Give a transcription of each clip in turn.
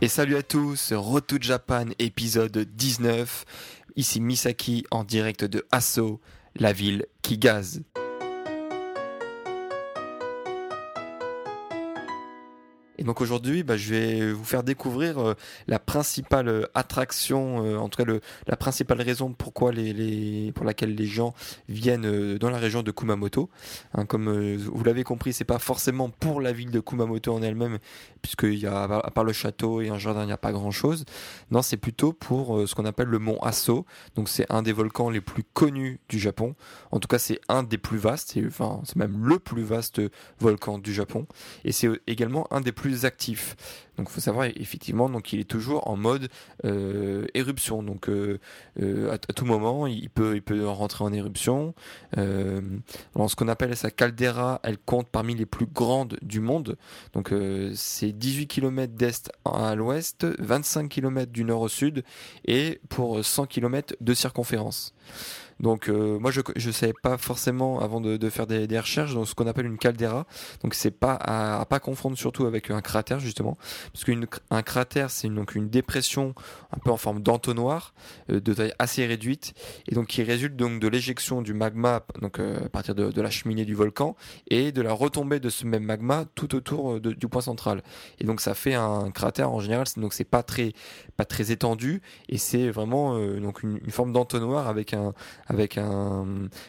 Et salut à tous, to Japan épisode 19. Ici Misaki en direct de Asso, la ville qui gaze. Et donc aujourd'hui, bah, je vais vous faire découvrir euh, la principale euh, attraction, euh, en tout cas la principale raison pour laquelle les gens viennent dans la région de Kumamoto. Hein, comme vous l'avez compris, c'est pas forcément pour la ville de Kumamoto en elle-même, puisqu'il y a à part le château et un jardin, il n'y a pas grand-chose. Non, c'est plutôt pour ce qu'on appelle le mont Aso. Donc c'est un des volcans les plus connus du Japon. En tout cas, c'est un des plus vastes, enfin c'est même le plus vaste volcan du Japon. Et c'est également un des plus actifs. Donc il faut savoir effectivement donc il est toujours en mode euh, éruption. Donc euh, euh, à, tout moment il peut il peut rentrer en éruption. Alors, ce qu'on appelle sa caldeira, elle compte parmi les plus grandes du monde. Donc c'est 18 km d'est à l'ouest, 25 km du nord au sud et pour 100 km de circonférence. Donc euh, moi je je savais pas forcément avant de, de faire des, des recherches dans ce qu'on appelle une caldeira. Donc c'est pas à, à pas confondre surtout avec un cratère justement parce qu'un cratère c'est donc une dépression un peu en forme d'entonnoir euh, de taille assez réduite et donc qui résulte donc de l'éjection du magma donc euh, à partir de, de la cheminée du volcan et de la retombée de ce même magma tout autour euh, de- du point central. Et donc ça fait un cratère en général donc c'est pas très pas très étendu et c'est vraiment euh, donc une, une forme d'entonnoir avec un avec un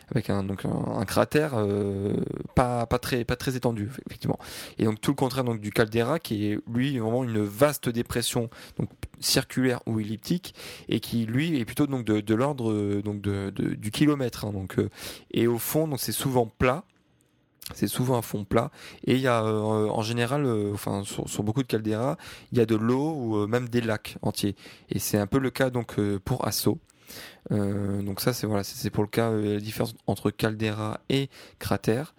avec un donc un, cratère euh, pas pas très pas très étendu effectivement. Et donc tout le contraire donc du caldeira qui est lui vraiment une vaste dépression donc circulaire ou elliptique et qui lui est plutôt donc de, l'ordre euh, donc de, du kilomètre hein, donc euh, et au fond donc c'est souvent plat. C'est souvent un fond plat. Et il y a en général enfin sur, beaucoup de calderas il y a de l'eau ou même des lacs entiers. Et c'est un peu le cas donc pour Asso donc ça c'est voilà c'est pour le cas euh, la différence entre caldeira et cratère.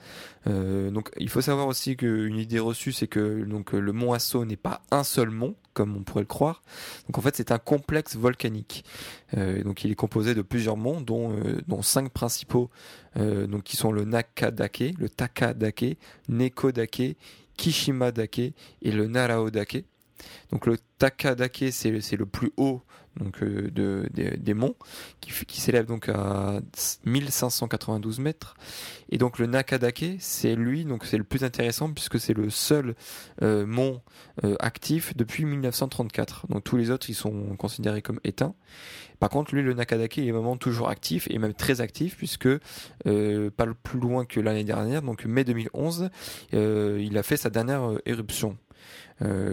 Euh, donc il faut savoir aussi qu'une idée reçue c'est que euh, le mont Asso n'est pas un seul mont comme on pourrait le croire. Donc en fait c'est un complexe volcanique. Euh, donc il est composé de plusieurs monts dont euh, cinq principaux euh, qui sont le Nakadake, le Takadake, Neko-dake, Kishima-dake et le Narao-dake. Donc le Takadake c'est le- plus haut donc euh, de, des- monts qui, s'élève donc à 1592 mètres. Et donc le Nakadake c'est lui donc c'est le plus intéressant puisque c'est le seul euh, mont euh, actif depuis 1934 donc tous les autres ils sont considérés comme éteints. Par contre lui le Nakadake est vraiment toujours actif et même très actif puisque pas plus loin que l'année dernière donc mai 2011 euh, il a fait sa dernière éruption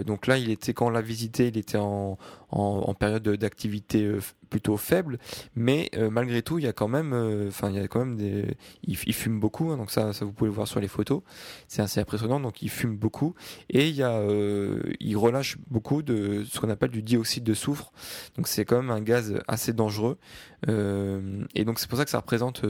donc là, il était quand on l'a visité, il était en, en, en période d'activité euh, plutôt faible, mais euh, malgré tout, il y a quand même, euh, enfin, il y a quand même des, il, fume beaucoup, hein, donc ça, vous pouvez le voir sur les photos, c'est assez impressionnant. Donc il fume beaucoup et il y euh, relâche beaucoup de ce qu'on appelle du dioxyde de soufre. Donc c'est quand même un gaz assez dangereux et donc c'est pour ça que ça représente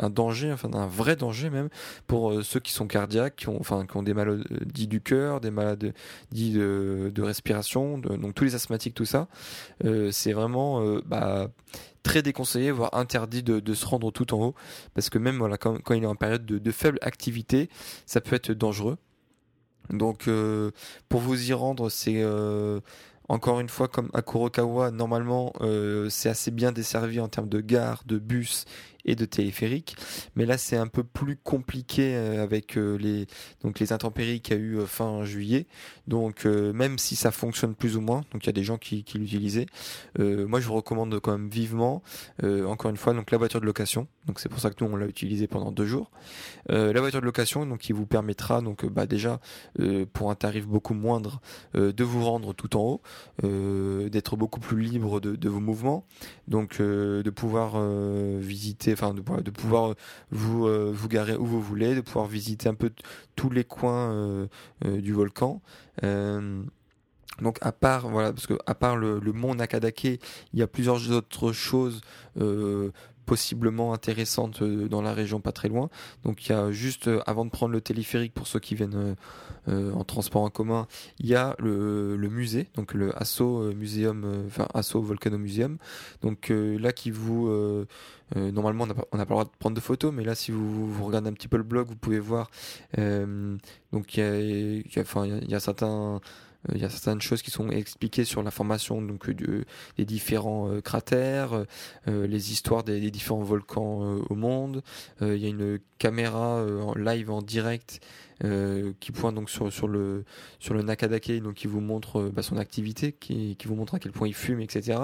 un danger, enfin un vrai danger même pour ceux qui sont cardiaques, qui ont, enfin, qui ont des maladies du cœur, des maladies de, de respiration, donc tous les asthmatiques, tout ça. C'est vraiment euh, très déconseillé, voire interdit de, se rendre tout en haut, parce que même voilà, quand, quand il est en période de, de faible activité, ça peut être dangereux. Donc euh, pour vous y rendre, c'est euh, encore une fois comme à Kurokawa, normalement euh, c'est assez bien desservi en termes de gare, de bus et de téléphériques. Mais là, c'est un peu plus compliqué avec les donc les intempéries qu'il y a eu fin juillet. Donc même si ça fonctionne plus ou moins, donc il y a des gens qui, l'utilisaient. moi, je vous recommande quand même vivement. encore une fois, donc la voiture de location. Donc c'est pour ça que nous on l'a utilisé pendant deux jours. la voiture de location, donc qui vous permettra donc bah déjà pour un tarif beaucoup moindre de vous rendre tout en haut, d'être beaucoup plus libre de vos mouvements, donc de pouvoir visiter, enfin de, pouvoir vous vous garer où vous voulez, de pouvoir visiter un peu tous les coins du volcan. donc à part voilà parce que à part le, le mont Nakadake, il y a plusieurs autres choses euh, possiblement intéressante euh, dans la région pas très loin. Donc il y a juste euh, avant de prendre le téléphérique pour ceux qui viennent euh, en transport en commun, il y a le, musée, donc le Asso Museum, enfin Asso Volcano Museum. Donc là qui vous normalement on n'a pas, le droit de prendre de photos, mais là si vous, regardez un petit peu le blog, vous pouvez voir. donc il y a, certains il y a certaines choses qui sont expliquées sur la formation donc de, des différents euh, cratères, euh, les histoires des, différents volcans au monde. il y a une caméra en live en direct qui pointe donc sur, sur le sur le Nakadake donc qui vous montre bah, son activité qui, qui vous montre à quel point il fume etc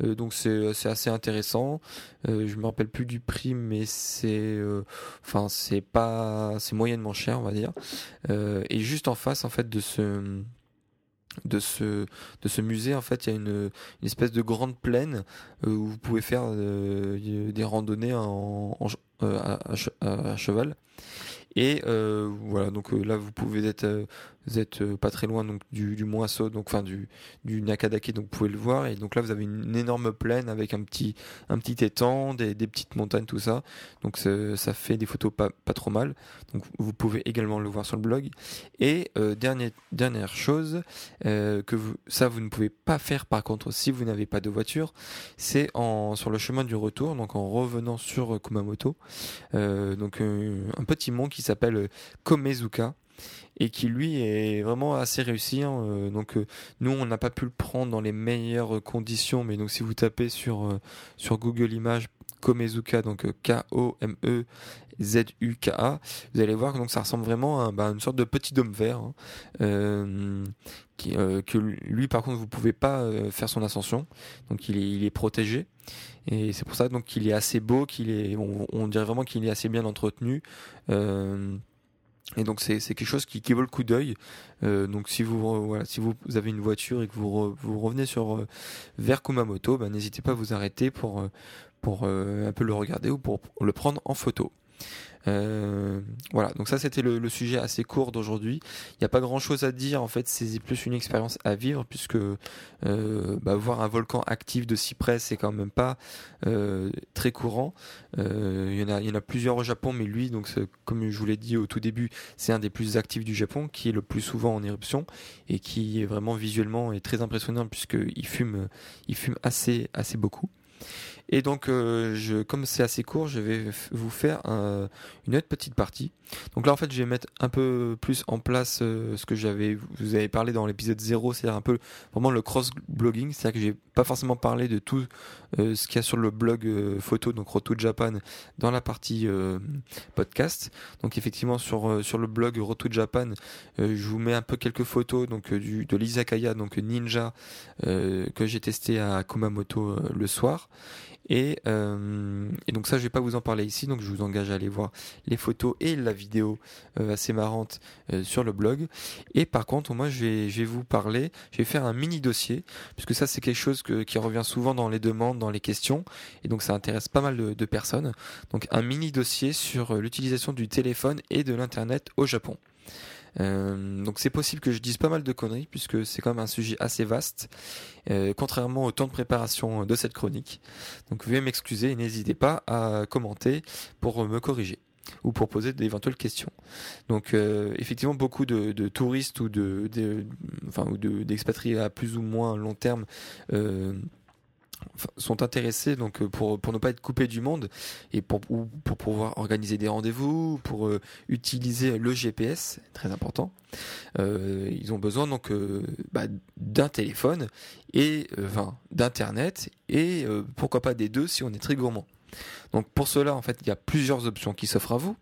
donc c'est assez intéressant. Je me rappelle plus du prix mais c'est enfin moyennement cher on va dire. Et juste en face en fait de ce de ce musée en fait il y a une, une espèce de grande plaine euh, où vous pouvez faire euh, des randonnées en, euh, à, cheval et voilà donc là vous pouvez être vous êtes euh, pas très loin donc du, du Mont donc enfin du, du Nakadake, donc vous pouvez le voir. Et donc là, vous avez une, énorme plaine avec un petit, un petit étang, des, des petites montagnes, tout ça. Donc ça fait des photos pas, pas trop mal. Donc vous pouvez également le voir sur le blog. Et euh, dernière, dernière chose, euh, que vous, ça vous ne pouvez pas faire par contre si vous n'avez pas de voiture, c'est en sur le chemin du retour, donc en revenant sur Kumamoto. Euh, donc un petit mont qui s'appelle Komezuka et qui lui est vraiment assez réussi. Hein. Euh, donc euh, nous on n'a pas pu le prendre dans les meilleures conditions, mais donc si vous tapez sur euh, sur Google Images Komezuka, donc K-O-M-E Z-U-K-A, vous allez voir que donc ça ressemble vraiment à bah, une sorte de petit dôme vert. Hein. qui, que lui par contre vous pouvez pas faire son ascension, donc il est, il est protégé. Et c'est pour ça donc qu'il est assez beau, qu'il est, on, dirait vraiment qu'il est assez bien entretenu. Euh, et donc c'est quelque chose qui, qui vaut le coup d'œil. Euh, donc si vous si vous, avez une voiture et que vous, vous revenez sur euh, vers Kumamoto, ben, n'hésitez pas à vous arrêter pour euh, pour un peu le regarder ou pour le prendre en photo. Euh, voilà, donc ça c'était le, sujet assez court d'aujourd'hui. Il n'y a pas grand chose à dire en fait, c'est plus une expérience à vivre puisque euh, bah, voir un volcan actif de cyprès c'est quand même pas euh, très courant. il, y en a, plusieurs au Japon, mais lui, donc comme je vous l'ai dit au tout début, c'est un des plus actifs du Japon qui est le plus souvent en éruption et qui est vraiment visuellement très impressionnant puisqu'il fume, il fume assez, assez beaucoup. Et donc, euh, je, comme c'est assez court, je vais vous faire une autre petite partie. Donc là, en fait, je vais mettre un peu plus en place euh, ce que j'avais, vous avez parlé dans l'épisode 0, c'est-à-dire un peu vraiment le cross-blogging, c'est-à-dire que j'ai pas forcément parlé de tout euh, ce qu'il y a sur le blog photo, donc Roto Japan, dans la partie podcast. Donc effectivement, sur sur le blog Roto Japan, je vous mets un peu quelques photos donc de l'izakaya, donc Ninja, que j'ai testé à Kumamoto le soir. Et, euh, et, donc ça, je vais pas vous en parler ici, donc je vous engage à aller voir les photos et la vidéo euh, assez marrante euh, sur le blog. Et par contre, moi, je vais, je vais vous parler, je vais faire un mini dossier, puisque ça, c'est quelque chose qui revient souvent dans les demandes, dans les questions, et donc ça intéresse pas mal de, de personnes. Donc un mini dossier sur l'utilisation du téléphone et de l'internet au Japon. Euh, donc c'est possible que je dise pas mal de conneries puisque c'est quand même un sujet assez vaste, euh, contrairement au temps de préparation de cette chronique. Donc veuillez m'excuser et n'hésitez pas à commenter pour me corriger ou pour poser d'éventuelles questions. Donc euh, effectivement beaucoup de, de, touristes ou de, de enfin d'expatriés à plus ou moins long terme euh, sont intéressés donc euh, pour ne pas être coupés du monde et pour ou pour pouvoir organiser des rendez-vous pour euh, utiliser le GPS très important euh, ils ont besoin donc bah, d'un téléphone et d'internet et pourquoi pas des deux si on est très gourmand Donc pour cela, en fait, il y a plusieurs options qui s'offrent à vous.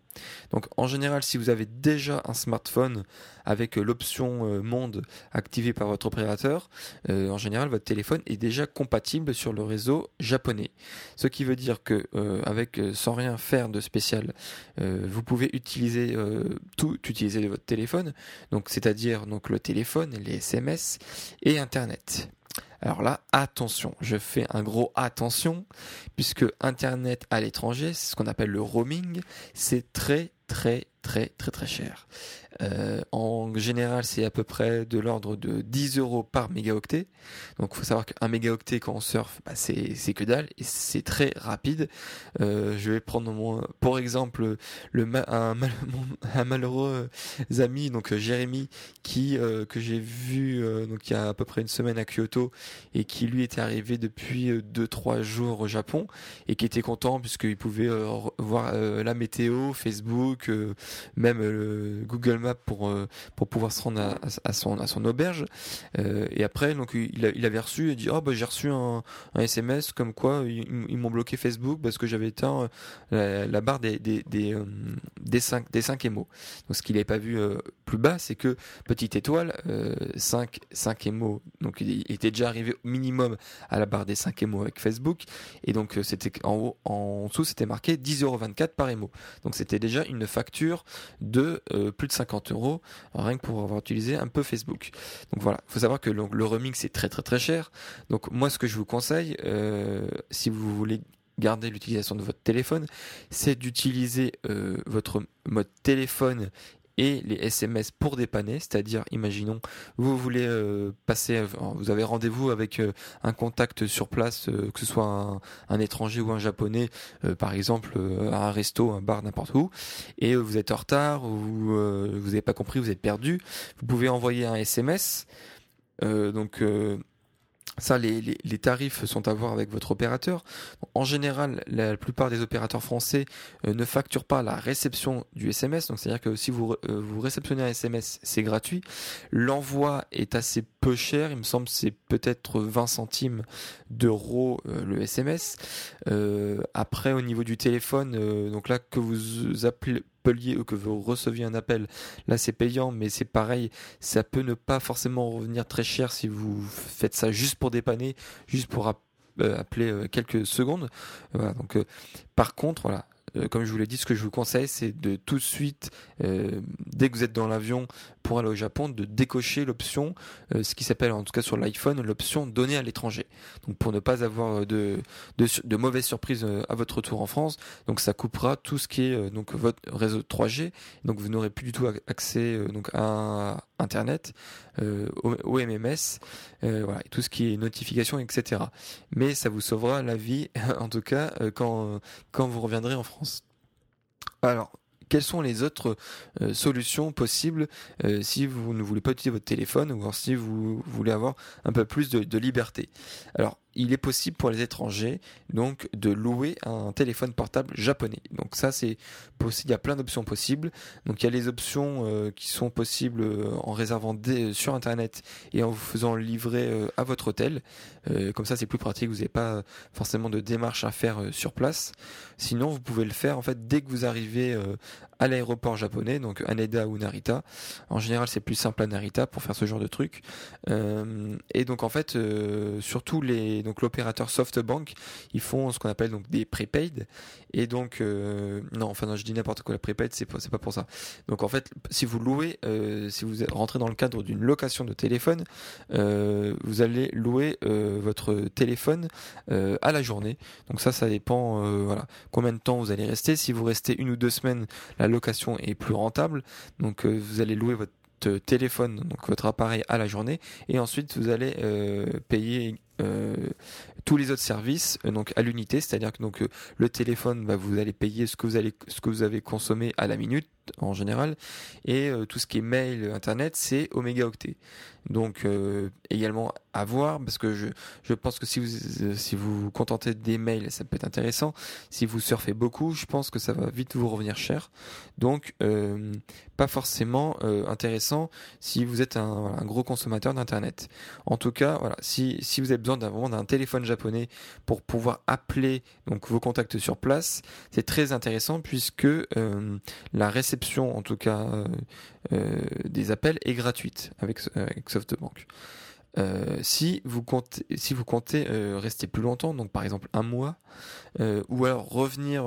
Donc en général, si vous avez déjà un smartphone avec euh, l'option euh, monde activée par votre opérateur, euh, en général, votre téléphone est déjà compatible sur le réseau japonais. Ce qui veut dire que avec sans rien faire de spécial, vous pouvez utiliser tout utiliser de votre téléphone. Donc c'est-à-dire donc le téléphone, les SMS et Internet. Alors là, attention, je fais un gros attention, puisque Internet à l'étranger, c'est ce qu'on appelle le roaming, c'est très très très très très cher. Euh, en général, c'est à peu près de l'ordre de 10 euros par mégaoctet. Donc, faut savoir qu'un mégaoctet quand on surfe, bah, c'est que dalle et c'est très rapide. Euh, je vais prendre mon, pour exemple le un, un, malheureux ami, donc Jérémy, qui euh, que j'ai vu donc il y a à peu près une semaine à Kyoto et qui lui était arrivé depuis 2-3 jours au Japon et qui était content puisqu'il pouvait voir la météo, Facebook, même Google Maps pour euh, pour pouvoir se rendre à, son à son auberge. Euh, et après, donc il, il avait reçu et dit oh bah j'ai reçu un, un, SMS comme quoi ils, m'ont bloqué Facebook parce que j'avais éteint euh, la, barre des des des, des 5 des 5 émos. Donc ce qu'il n'avait pas vu plus bas, c'est que petite étoile 5 5 émos. Donc il était déjà arrivé au minimum à la barre des 5 émos avec Facebook et donc c'était en haut en dessous c'était marqué 10,24€ par émo. Donc c'était déjà une facture de plus de 50 euros rien que pour avoir utilisé un peu Facebook. Donc voilà, il faut savoir que le, roaming c'est très très très cher. Donc moi ce que je vous conseille, euh, si vous voulez garder l'utilisation de votre téléphone, c'est d'utiliser euh, votre mode téléphone et les SMS pour dépanner, c'est-à-dire, imaginons, vous voulez euh, passer, euh, vous avez rendez-vous avec euh, un contact sur place, que ce soit un, étranger ou un japonais, par exemple, à un resto, un bar, n'importe où, et vous êtes en retard, ou vous n'avez pas compris, vous êtes perdu, vous pouvez envoyer un SMS, donc ça, les, les, tarifs sont à voir avec votre opérateur. En général, la plupart des opérateurs français euh, ne facturent pas la réception du SMS. Donc, c'est-à-dire que si vous, euh, vous réceptionnez un SMS, c'est gratuit. L'envoi est assez peu cher. Il me semble c'est peut-être 20 centimes d'euros euh, le SMS. après, au niveau du téléphone, donc là que vous appelez ou que vous receviez un appel, là c'est payant, mais c'est pareil, ça peut ne pas forcément revenir très cher si vous faites ça juste pour dépanner, juste pour euh, appeler euh, quelques secondes. Voilà, donc, euh, par contre, voilà, euh, comme je vous l'ai dit, ce que je vous conseille, c'est de tout de suite, euh, dès que vous êtes dans l'avion pour aller au Japon, de décocher l'option, euh, ce qui s'appelle en tout cas sur l'iPhone, l'option donner à l'étranger. Donc pour ne pas avoir de, de, de mauvaises surprises à votre retour en France, donc ça coupera tout ce qui est donc votre réseau 3G, donc vous n'aurez plus du tout accès donc à Internet, au, MMS, voilà, tout ce qui est notification, etc. Mais ça vous sauvera la vie, en tout cas, quand, quand vous reviendrez en France. Alors, quelles sont les autres euh, solutions possibles euh, si vous ne voulez pas utiliser votre téléphone ou si vous voulez avoir un peu plus de, de liberté? Alors, il est possible pour les étrangers donc de louer un téléphone portable japonais. Donc ça c'est possible, il y a plein d'options possibles. Donc il y a les options euh, qui sont possibles euh, en réservant des, sur internet et en vous faisant livrer euh, à votre hôtel. comme ça c'est plus pratique, vous n'avez pas forcément de démarche à faire sur place. Sinon vous pouvez le faire en fait dès que vous arrivez à l'aéroport japonais, donc Haneda ou Narita. En général c'est plus simple à Narita pour faire ce genre de truc. et donc en fait surtout les donc l'opérateur SoftBank, ils font ce qu'on appelle donc des prepaid. Et donc, euh, non, enfin non, je dis n'importe quoi. La prepaid, c'est pas, c'est pas pour ça. Donc en fait, si vous louez, euh, si vous rentrez dans le cadre d'une location de téléphone, euh, vous allez louer votre téléphone à la journée. Donc ça, ça dépend, voilà, combien de temps vous allez rester. Si vous restez une ou deux semaines, la location est plus rentable. Donc vous allez louer votre téléphone, donc votre appareil à la journée, et ensuite vous allez payer euh, tous les autres services euh, donc à l'unité, c'est-à-dire que donc euh, le téléphone, bah, vous allez payer ce que vous allez ce que vous avez consommé à la minute en général, et tout ce qui est mail, internet, c'est au mégaoctet. Donc également à voir parce que je je pense que si vous si vous vous contentez des mails, ça peut être intéressant. Si vous surfez beaucoup, je pense que ça va vite vous revenir cher. Donc pas forcément intéressant si vous êtes un, un gros consommateur d'internet. En tout cas, voilà, si si vous avez besoin d'un d'un téléphone pour pouvoir appeler donc vos contacts sur place. C'est très intéressant puisque euh, la réception, en tout cas euh, des appels, est gratuite avec, avec SoftBank. Euh, si vous comptez, si vous comptez euh, rester plus longtemps, donc par exemple un mois, euh, ou alors revenir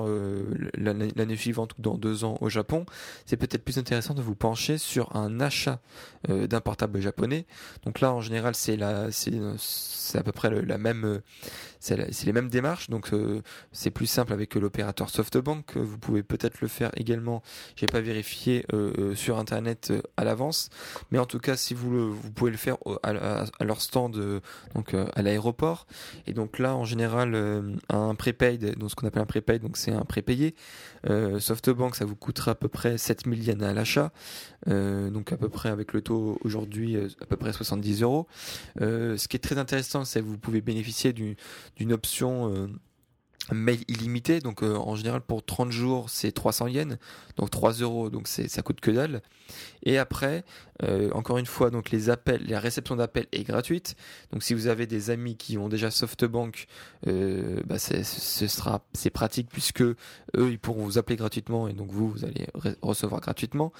l'année suivante ou dans deux ans au Japon, c'est peut-être plus intéressant de vous pencher sur un achat d'un portable japonais. Donc là, en général, c'est c'est à peu près la même, c'est les mêmes démarches. Donc c'est plus simple avec l'opérateur SoftBank. Vous pouvez peut-être le faire également. J'ai pas vérifié sur internet à l'avance, mais en tout cas, si vous le, vous pouvez le faire à, à leur stand euh, donc euh, à l'aéroport. Et donc là, en général, euh, un prepaid, donc ce qu'on appelle un prepaid, donc c'est un prépayé. SoftBank, ça vous coûtera à peu près 7000 yens à l'achat, donc à peu près avec le taux aujourd'hui à peu près 70 euros. ce qui est très intéressant, c'est que vous pouvez bénéficier d'une option mail illimité donc en général pour 30 jours c'est 300 yens donc 3 euros donc ça coûte que dalle et après euh, encore une fois, donc les appels, la réception d'appels est gratuite. Donc si vous avez des amis qui ont déjà SoftBank, euh, bah ce sera c'est pratique puisque eux ils pourront vous appeler gratuitement et donc vous allez recevoir gratuitement.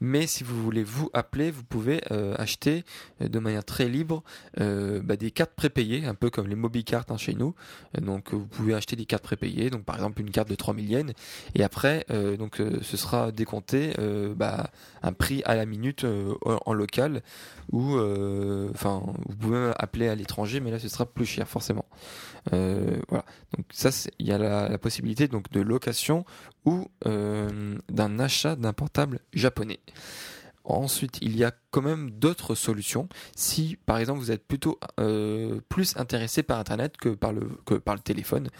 Mais si vous voulez vous appeler, vous pouvez euh, acheter de manière très libre bah, des cartes prépayées, un peu comme les MobiCards hein, chez nous. donc vous pouvez acheter des cartes prépayées, donc par exemple une carte de 3 yens et après donc ce sera décompté bah, un prix à la minute en local ou euh, enfin vous pouvez appeler à l'étranger mais là ce sera plus cher forcément. Euh, voilà. Donc ça il y a la, possibilité donc de location ou euh, d'un achat d'un portable japonais. Ensuite, il y a quand même d'autres solutions. Si, par exemple, vous êtes plutôt plus intéressé par Internet que par le, que par le téléphone,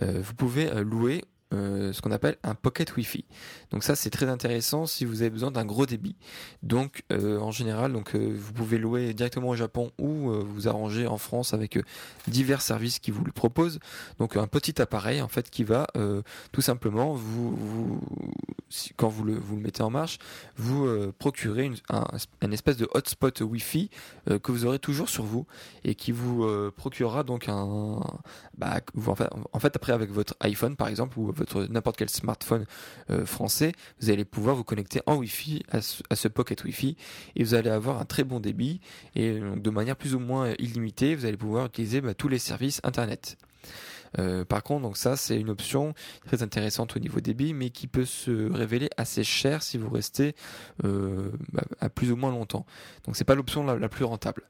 vous pouvez louer euh, ce qu'on appelle un pocket Wi-Fi. Donc ça c'est très intéressant si vous avez besoin d'un gros débit. Donc euh, en général donc euh, vous pouvez louer directement au Japon ou vous arranger en France avec divers services qui vous le proposent. Donc un petit appareil en fait qui va tout simplement vous, vous quand vous le, vous le mettez en marche vous procurer une, un, espèce de hotspot Wi-Fi que vous aurez toujours sur vous et qui vous procurera donc un bah, en, fait, en fait après avec votre iPhone par exemple ou votre n'importe quel smartphone euh, français, vous allez pouvoir vous connecter en Wi-Fi à ce, pocket Wi-Fi et vous allez avoir un très bon débit et euh, de manière plus ou moins illimitée, vous allez pouvoir utiliser bah, tous les services Internet. Euh, par contre, donc ça, c'est une option très intéressante au niveau débit, mais qui peut se révéler assez cher si vous restez euh, bah, à plus ou moins longtemps. Donc c'est pas l'option la, plus rentable.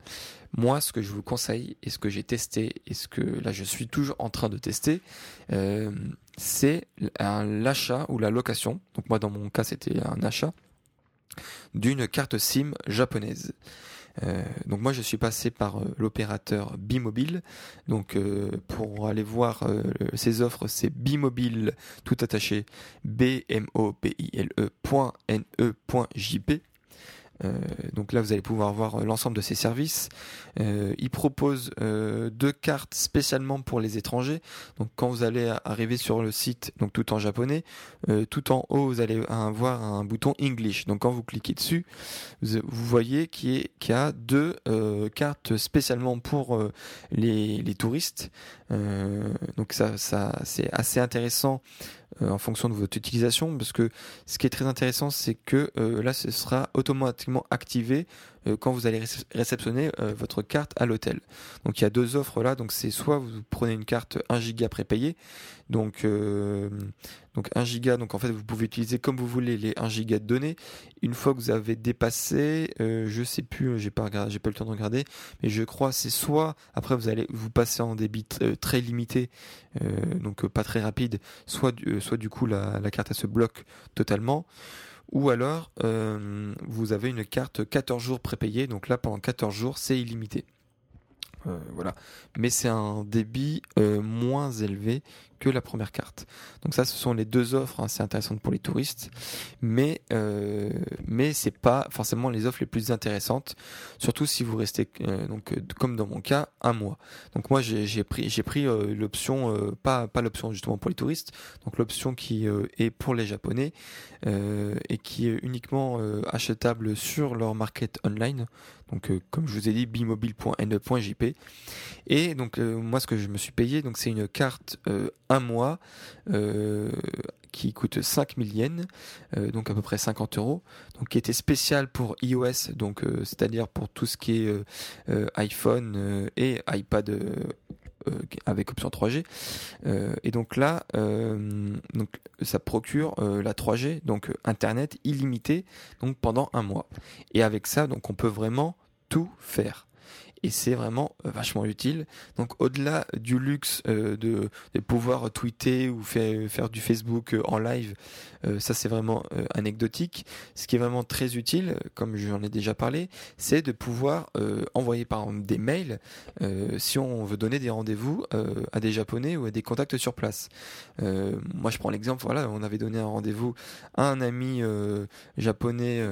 Moi, ce que je vous conseille et ce que j'ai testé et ce que là je suis toujours en train de tester, euh, c'est l'achat ou la location. Donc moi, dans mon cas, c'était un achat d'une carte SIM japonaise. Euh, donc moi je suis passé par euh, l'opérateur Bimobile. Donc euh, pour aller voir ces offres, c'est Bimobile tout attaché B donc là, vous allez pouvoir voir euh, l'ensemble de ces services. Euh, il propose deux cartes spécialement pour les étrangers. Donc quand vous allez arriver sur le site, donc tout en japonais, tout en haut, vous allez avoir un bouton English. Donc quand vous cliquez dessus, vous, voyez qu'il y, a deux cartes spécialement pour les, touristes. donc ça c'est assez intéressant en fonction de votre utilisation parce que ce qui est très intéressant c'est que là ce sera automatiquement activé euh, quand vous allez réceptionner euh, votre carte à l'hôtel. Donc il y a deux offres là, donc c'est soit vous prenez une carte 1 giga prépayée, donc euh, donc 1 giga, donc en fait vous pouvez utiliser comme vous voulez les 1 giga de données. Une fois que vous avez dépassé, je sais plus, j'ai pas j'ai pas le temps de regarder, mais je crois c'est soit après vous allez vous passer en débit très limité, donc pas très rapide, soit soit du coup la, la carte elle se bloque totalement ou alors euh, vous avez une carte 14 jours prépayée, donc là pendant 14 jours c'est illimité. Euh, voilà. Mais c'est un débit euh, moins élevé que la première carte. Donc ça, ce sont les deux offres assez intéressantes pour les touristes, mais euh, mais c'est pas forcément les offres les plus intéressantes, surtout si vous restez euh, donc euh, comme dans mon cas un mois. Donc moi j'ai pris j'ai pris l'option pas pas l'option justement pour les touristes, donc l'option qui est pour les japonais et qui est uniquement achetable sur leur market online. Donc comme je vous ai dit bimobile.ne.jp et donc moi ce que je me suis payé donc c'est une carte un mois euh, qui coûte 5000 yens, euh, donc à peu près 50 euros, donc qui était spécial pour iOS, donc euh, c'est-à-dire pour tout ce qui est iPhone et iPad avec option 3G. et donc là, donc ça procure la 3G, donc Internet illimité, donc pendant un mois. Et avec ça, donc on peut vraiment tout faire et c'est vraiment euh, vachement utile. Donc au-delà du luxe euh, de, de, pouvoir tweeter ou faire, du Facebook euh, en live, ça c'est vraiment anecdotique. Ce qui est vraiment très utile, comme j'en ai déjà parlé, c'est de pouvoir envoyer par exemple des mails si on veut donner des rendez-vous à des Japonais ou à des contacts sur place. moi je prends l'exemple, voilà, on avait donné un rendez-vous à un ami japonais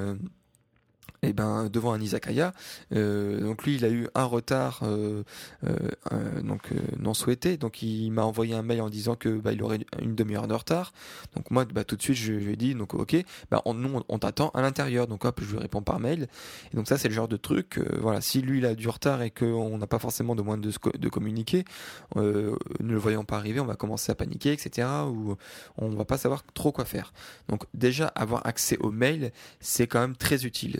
eh ben devant un izakaya. Euh, donc lui il a eu un retard euh, euh, donc non souhaité. Donc il m'a envoyé un mail en disant que bah, il aurait une demi-heure de retard. Donc moi bah, tout de suite je, lui ai dit donc ok bah on, nous on t'attend à l'intérieur. Donc hop je lui réponds par mail. Et donc ça c'est le genre de truc voilà. Si lui il a du retard et qu'on n'a pas forcément de moyens de, de communiquer ne le voyant pas arriver on va commencer à paniquer etc ou on va pas savoir trop quoi faire. Donc déjà avoir accès au mail c'est quand même très utile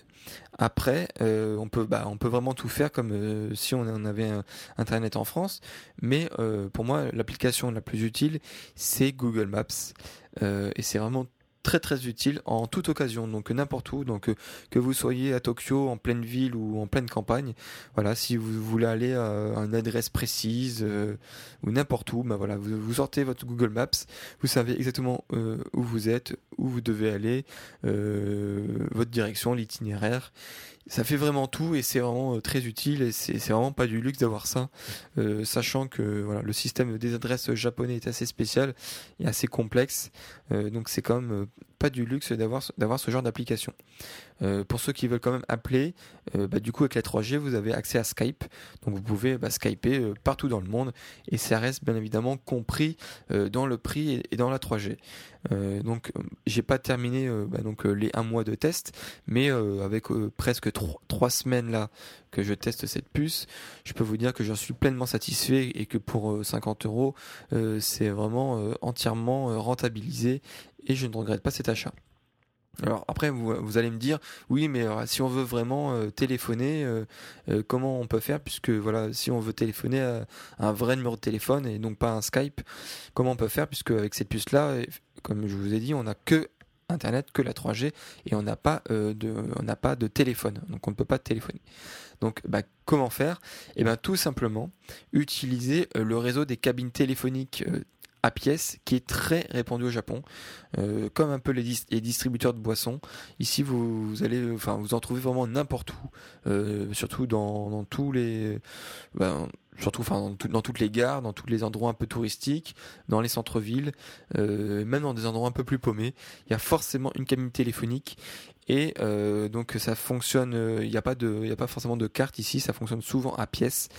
après, euh, on peut, bah, on peut vraiment tout faire comme euh, si on avait internet en France. Mais euh, pour moi, l'application la plus utile, c'est Google Maps, et c'est vraiment très très utile en toute occasion, donc n'importe où, donc euh, que vous soyez à Tokyo, en pleine ville ou en pleine campagne, voilà, si vous voulez aller à une adresse précise euh, ou n'importe où, bah voilà, vous, sortez votre Google Maps, vous savez exactement euh, où vous êtes, où vous devez aller, votre direction, l'itinéraire, ça fait vraiment tout et c'est vraiment très utile et c'est vraiment pas du luxe d'avoir ça, sachant que voilà le système des adresses japonais est assez spécial et assez complexe, donc c'est quand même pas du luxe d'avoir d'avoir ce genre d'application. Euh, pour ceux qui veulent quand même appeler, euh, bah, du coup avec la 3G vous avez accès à Skype, donc vous pouvez bah, skyper euh, partout dans le monde et ça reste bien évidemment compris dans le prix et, dans la 3G. Donc j'ai pas terminé bah, donc les un mois de test, mais avec presque trois semaines là que je teste cette puce, je peux vous dire que j'en suis pleinement satisfait et que pour 50 euros c'est vraiment entièrement rentabilisé et je ne regrette pas cet achat. Alors après, vous, allez me dire, oui, mais si on veut vraiment euh, téléphoner, euh, euh, comment on peut faire Puisque voilà, si on veut téléphoner à, un vrai numéro de téléphone et donc pas un Skype, comment on peut faire Puisque avec cette puce-là, comme je vous ai dit, on n'a que Internet, que la 3G et on n'a pas de, on n'a pas de téléphone, donc on ne peut pas téléphoner. Donc, bah, comment faire? Eh bien, tout simplement utiliser le réseau des cabines téléphoniques à pièces qui est très répandu au Japon, euh, comme un peu les, distributeurs de boissons. Ici, vous, allez, enfin, vous en trouvez vraiment n'importe où, euh, surtout dans, tous les, ben, surtout, enfin, dans, toutes les gares, dans tous les endroits un peu touristiques, dans les centres-villes, euh, même dans des endroits un peu plus paumés. Il y a forcément une cabine téléphonique et donc ça fonctionne. Il n'y a pas de, il a pas forcément de carte ici. Ça fonctionne souvent à pièces.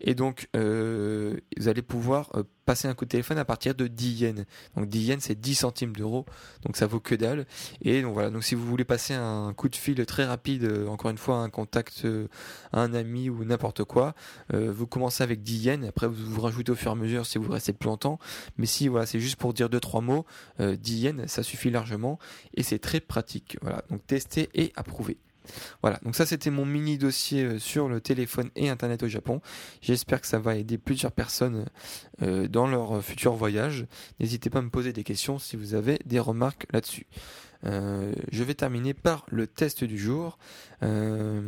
Et donc vous allez pouvoir passer un coup de téléphone à partir de 10 yens. Donc 10 yens c'est 10 centimes d'euros, donc ça vaut que dalle. Et donc voilà, donc si vous voulez passer un coup de fil très rapide, euh, encore une fois un contact, euh, un ami ou n'importe quoi, euh, vous commencez avec 10 yens, après vous vous rajoutez au fur et à mesure si vous restez plus longtemps. Mais si voilà, c'est juste pour dire deux trois mots, 10 yens ça suffit largement et c'est très pratique. Voilà, donc tester et approuver. Voilà, donc ça c'était mon mini dossier euh, sur le téléphone et Internet au Japon. J'espère que ça va aider plusieurs personnes euh, dans leur futur voyage. N'hésitez pas à me poser des questions si vous avez des remarques là-dessus. Euh, je vais terminer par le test du jour. euh,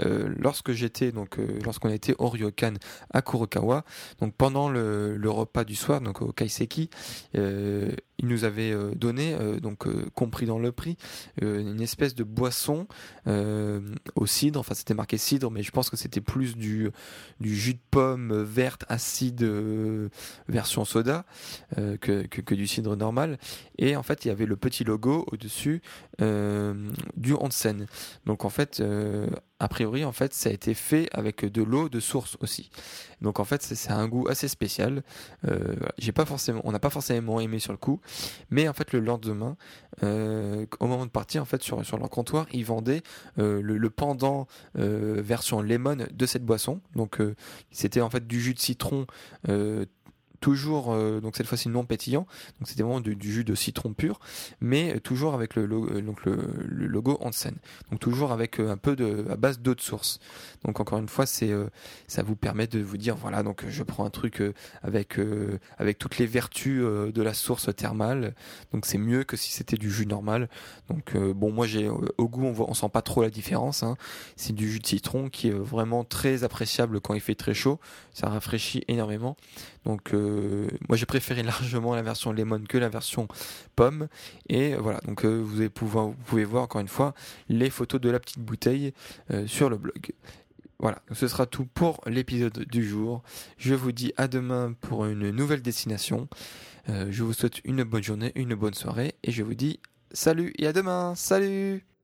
lorsque j'étais donc euh, lorsqu'on était au Ryokan à Kurokawa, donc pendant le, repas du soir, donc au kaiseki, euh, il nous avait euh, donné, euh, donc euh, compris dans le prix, euh, une espèce de boisson euh, au cidre. Enfin, c'était marqué cidre, mais je pense que c'était plus du du jus de pomme verte acide euh, version soda euh, que, que que du cidre normal. Et en fait, il y avait le petit logo au dessus euh, du onsen. Donc en fait, euh, a priori, en fait, ça a été fait avec de l'eau de source aussi. Donc en fait, c'est un goût assez spécial. Euh, on n'a pas forcément aimé sur le coup, mais en fait, le lendemain, euh, au moment de partir, en fait, sur sur leur comptoir, ils vendaient euh, le, pendant version lemon de cette boisson. Donc c'était en fait du jus de citron. Toujours euh, donc cette fois-ci non pétillant donc c'était vraiment du, jus de citron pur mais toujours avec le, lo- euh, donc le, logo Hansen. Donc toujours avec euh, un peu de à base d'eau de source. Donc encore une fois c'est euh, ça vous permet de vous dire voilà donc je prends un truc euh, avec euh, avec toutes les vertus de la source thermale. Donc c'est mieux que si c'était du jus normal. Donc bon moi j'ai au goût on voit on sent pas trop la différence hein. c'est du jus de citron qui est vraiment très appréciable quand il fait très chaud. Ça rafraîchit énormément. Donc euh, moi j'ai préféré largement la version lemon que la version pomme et euh, voilà donc euh, vous, pouvez voir encore une fois les photos de la petite bouteille euh, sur le blog. Voilà, donc ce sera tout pour l'épisode du jour. Je vous dis à demain pour une nouvelle destination. Euh, je vous souhaite une bonne journée, une bonne soirée et je vous dis salut et à demain. Salut